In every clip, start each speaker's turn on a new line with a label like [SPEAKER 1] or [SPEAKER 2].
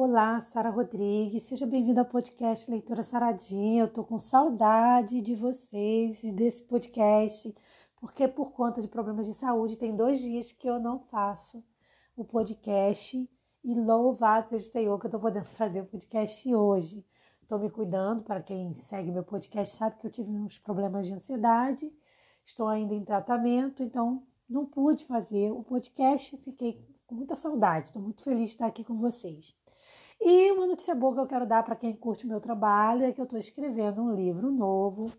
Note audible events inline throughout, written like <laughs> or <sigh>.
[SPEAKER 1] Olá, Sara Rodrigues, seja bem-vinda ao podcast Leitura Saradinha. Eu tô com saudade de vocês e desse podcast, porque por conta de problemas de saúde tem dois dias que eu não faço o podcast e louvado seja o Senhor que eu tô podendo <laughs> fazer o podcast hoje. Estou me cuidando, para quem segue meu podcast sabe que eu tive uns problemas de ansiedade, estou ainda em tratamento, então não pude fazer o podcast, fiquei com muita saudade, estou muito feliz de estar aqui com vocês. E uma notícia boa que eu quero dar para quem curte o meu trabalho é que eu estou escrevendo um livro novo,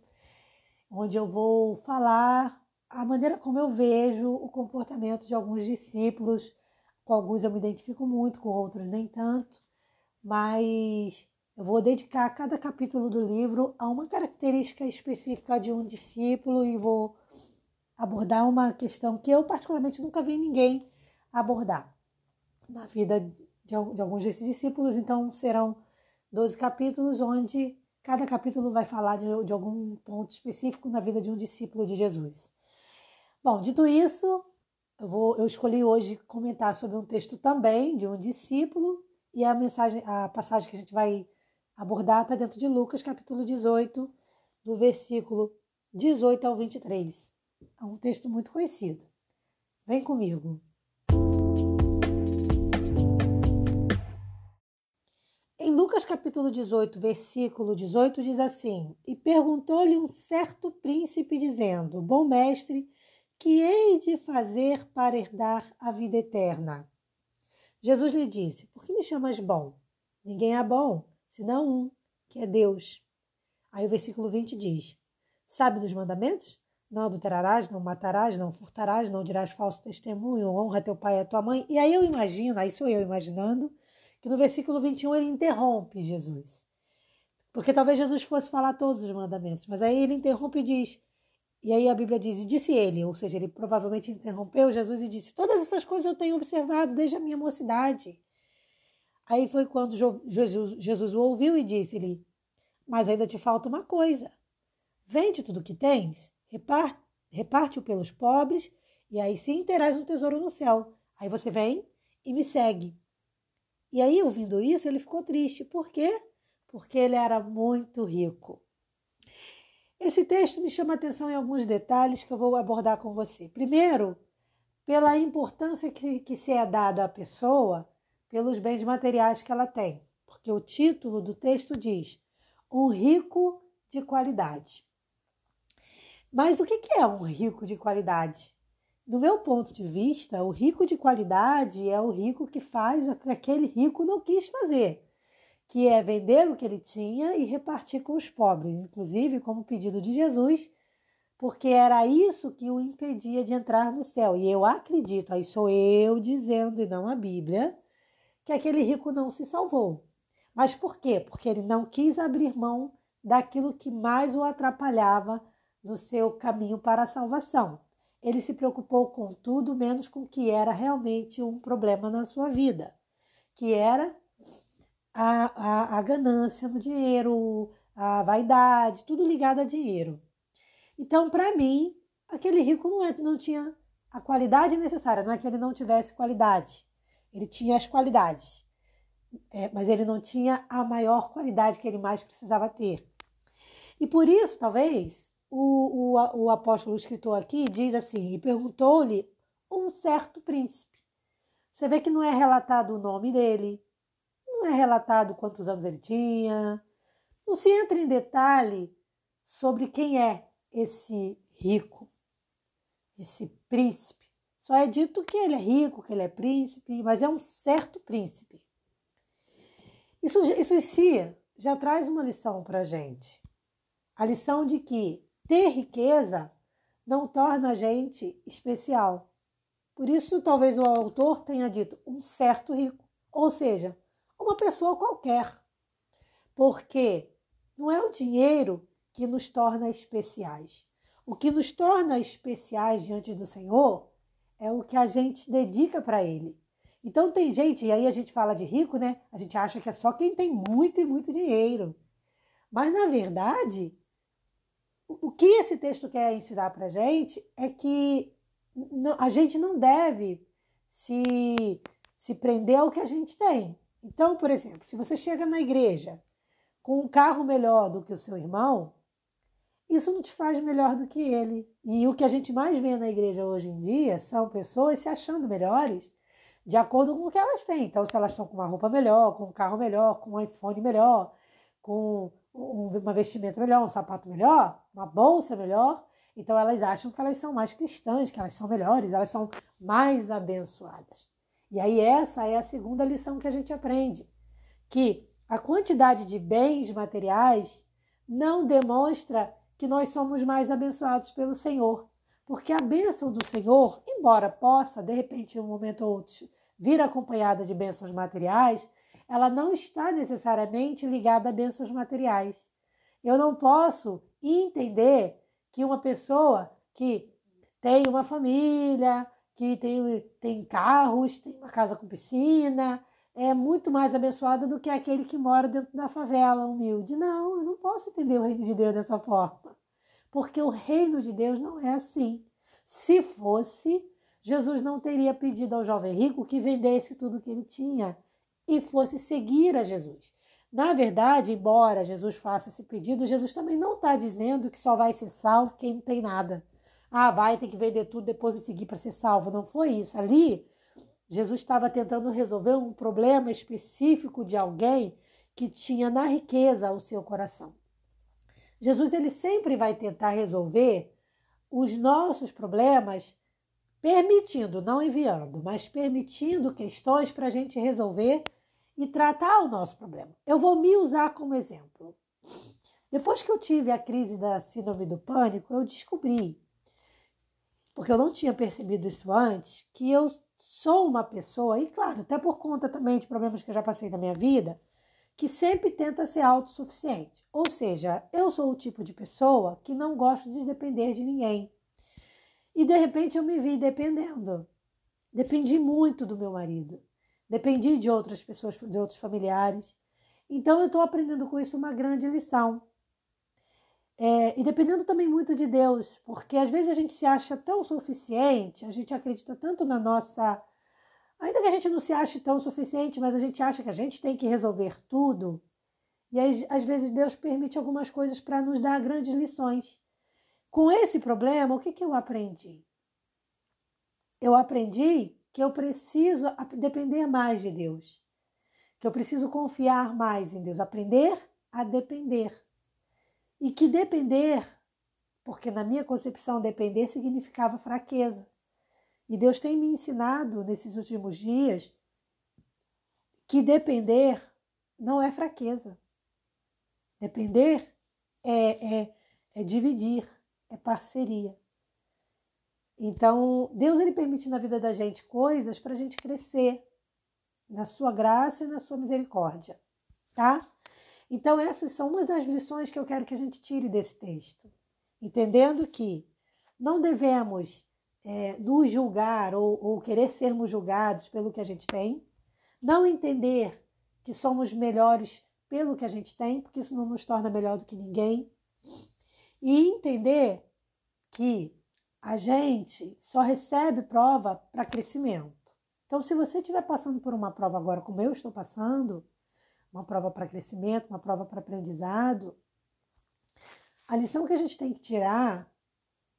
[SPEAKER 1] onde eu vou falar a maneira como eu vejo o comportamento de alguns discípulos. Com alguns eu me identifico muito, com outros nem tanto, mas eu vou dedicar cada capítulo do livro a uma característica específica de um discípulo e vou abordar uma questão que eu, particularmente, nunca vi ninguém abordar na vida de, alguns desses discípulos. Então, serão 12 capítulos, onde cada capítulo vai falar de, de algum ponto específico na vida de um discípulo de Jesus. Bom, dito isso, eu, vou, eu escolhi hoje comentar sobre um texto também de um discípulo e a mensagem, a passagem que a gente vai abordar está dentro de Lucas, capítulo 18, do versículo 18 ao 23. É um texto muito conhecido. Vem comigo. Em Lucas capítulo 18, versículo 18, diz assim: E perguntou-lhe um certo príncipe, dizendo: Bom mestre, que hei de fazer para herdar a vida eterna? Jesus lhe disse: Por que me chamas bom? Ninguém é bom, senão um, que é Deus. Aí o versículo 20 diz: Sabe dos mandamentos? Não adulterarás, não matarás, não furtarás, não dirás falso testemunho, honra teu pai e a tua mãe. E aí eu imagino, aí sou eu imaginando, que no versículo 21 ele interrompe Jesus. Porque talvez Jesus fosse falar todos os mandamentos, mas aí ele interrompe e diz, e aí a Bíblia diz, e disse ele, ou seja, ele provavelmente interrompeu Jesus e disse: Todas essas coisas eu tenho observado desde a minha mocidade. Aí foi quando Jesus, Jesus o ouviu e disse-lhe: Mas ainda te falta uma coisa. Vende tudo o que tens, reparte-o reparte pelos pobres, e aí sim terás um tesouro no céu. Aí você vem e me segue. E aí, ouvindo isso, ele ficou triste. Por quê? Porque ele era muito rico. Esse texto me chama a atenção em alguns detalhes que eu vou abordar com você. Primeiro, pela importância que, que se é dada à pessoa pelos bens materiais que ela tem, porque o título do texto diz: Um rico de qualidade. Mas o que é um rico de qualidade? Do meu ponto de vista, o rico de qualidade é o rico que faz o que aquele rico não quis fazer, que é vender o que ele tinha e repartir com os pobres, inclusive como pedido de Jesus, porque era isso que o impedia de entrar no céu. E eu acredito, aí sou eu dizendo e não a Bíblia, que aquele rico não se salvou. Mas por quê? Porque ele não quis abrir mão daquilo que mais o atrapalhava no seu caminho para a salvação. Ele se preocupou com tudo menos com o que era realmente um problema na sua vida, que era a, a, a ganância no dinheiro, a vaidade, tudo ligado a dinheiro. Então, para mim, aquele rico não, é, não tinha a qualidade necessária, não é que ele não tivesse qualidade, ele tinha as qualidades, é, mas ele não tinha a maior qualidade que ele mais precisava ter. E por isso, talvez, o, o, o apóstolo escritor aqui diz assim: e perguntou-lhe um certo príncipe. Você vê que não é relatado o nome dele, não é relatado quantos anos ele tinha, não se entra em detalhe sobre quem é esse rico, esse príncipe. Só é dito que ele é rico, que ele é príncipe, mas é um certo príncipe. Isso, isso em si já traz uma lição para a gente. A lição de que ter riqueza não torna a gente especial. Por isso, talvez o autor tenha dito um certo rico, ou seja, uma pessoa qualquer. Porque não é o dinheiro que nos torna especiais. O que nos torna especiais diante do Senhor é o que a gente dedica para ele. Então tem gente, e aí a gente fala de rico, né? A gente acha que é só quem tem muito e muito dinheiro. Mas na verdade, o que esse texto quer ensinar para a gente é que a gente não deve se, se prender ao que a gente tem. Então, por exemplo, se você chega na igreja com um carro melhor do que o seu irmão, isso não te faz melhor do que ele. E o que a gente mais vê na igreja hoje em dia são pessoas se achando melhores de acordo com o que elas têm. Então, se elas estão com uma roupa melhor, com um carro melhor, com um iPhone melhor, com uma vestimenta melhor, um sapato melhor, uma bolsa melhor, então elas acham que elas são mais cristãs, que elas são melhores, elas são mais abençoadas. E aí essa é a segunda lição que a gente aprende, que a quantidade de bens materiais não demonstra que nós somos mais abençoados pelo Senhor. Porque a bênção do Senhor, embora possa, de repente, em um momento ou outro, vir acompanhada de bênçãos materiais, ela não está necessariamente ligada a bênçãos materiais. Eu não posso entender que uma pessoa que tem uma família, que tem, tem carros, tem uma casa com piscina, é muito mais abençoada do que aquele que mora dentro da favela humilde. Não, eu não posso entender o reino de Deus dessa forma. Porque o reino de Deus não é assim. Se fosse, Jesus não teria pedido ao jovem rico que vendesse tudo que ele tinha e fosse seguir a Jesus. Na verdade, embora Jesus faça esse pedido, Jesus também não está dizendo que só vai ser salvo quem não tem nada. Ah, vai ter que vender tudo depois me seguir para ser salvo. Não foi isso. Ali, Jesus estava tentando resolver um problema específico de alguém que tinha na riqueza o seu coração. Jesus ele sempre vai tentar resolver os nossos problemas permitindo, não enviando, mas permitindo questões para a gente resolver e tratar o nosso problema. Eu vou me usar como exemplo. Depois que eu tive a crise da síndrome do pânico, eu descobri, porque eu não tinha percebido isso antes, que eu sou uma pessoa, e claro, até por conta também de problemas que eu já passei na minha vida, que sempre tenta ser autossuficiente. Ou seja, eu sou o tipo de pessoa que não gosto de depender de ninguém. E de repente eu me vi dependendo. Dependi muito do meu marido. Dependi de outras pessoas, de outros familiares. Então eu estou aprendendo com isso uma grande lição. É, e dependendo também muito de Deus, porque às vezes a gente se acha tão suficiente, a gente acredita tanto na nossa. Ainda que a gente não se ache tão suficiente, mas a gente acha que a gente tem que resolver tudo. E aí, às vezes Deus permite algumas coisas para nos dar grandes lições. Com esse problema, o que, que eu aprendi? Eu aprendi que eu preciso depender mais de Deus, que eu preciso confiar mais em Deus, aprender a depender. E que depender, porque na minha concepção depender significava fraqueza. E Deus tem me ensinado nesses últimos dias que depender não é fraqueza. Depender é, é, é dividir, é parceria. Então, Deus ele permite na vida da gente coisas para a gente crescer na sua graça e na sua misericórdia, tá? Então, essas são uma das lições que eu quero que a gente tire desse texto. Entendendo que não devemos é, nos julgar ou, ou querer sermos julgados pelo que a gente tem, não entender que somos melhores pelo que a gente tem, porque isso não nos torna melhor do que ninguém, e entender que a gente só recebe prova para crescimento. Então, se você estiver passando por uma prova agora, como eu estou passando, uma prova para crescimento, uma prova para aprendizado. A lição que a gente tem que tirar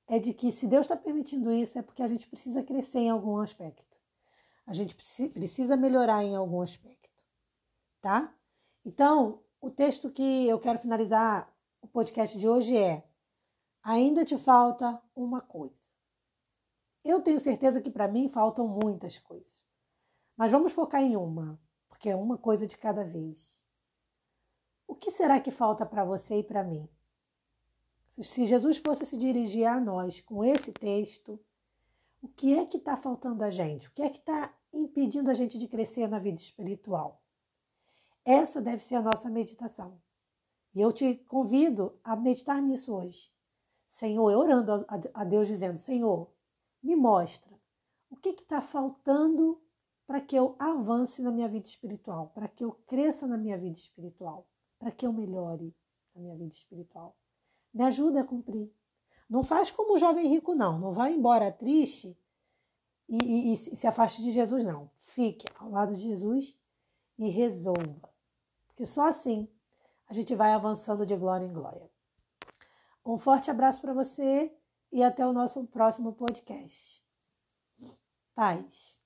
[SPEAKER 1] é de que se Deus está permitindo isso é porque a gente precisa crescer em algum aspecto. A gente precisa melhorar em algum aspecto, tá? Então, o texto que eu quero finalizar o podcast de hoje é: ainda te falta uma coisa. Eu tenho certeza que para mim faltam muitas coisas, mas vamos focar em uma porque é uma coisa de cada vez. O que será que falta para você e para mim? Se Jesus fosse se dirigir a nós com esse texto, o que é que está faltando a gente? O que é que está impedindo a gente de crescer na vida espiritual? Essa deve ser a nossa meditação. E eu te convido a meditar nisso hoje. Senhor, orando a Deus, dizendo: Senhor, me mostra o que está faltando para que eu avance na minha vida espiritual, para que eu cresça na minha vida espiritual, para que eu melhore na minha vida espiritual. Me ajuda a cumprir. Não faz como o jovem rico, não. Não vai embora triste e, e, e se afaste de Jesus, não. Fique ao lado de Jesus e resolva. Porque só assim a gente vai avançando de glória em glória. Um forte abraço para você e até o nosso próximo podcast. Paz.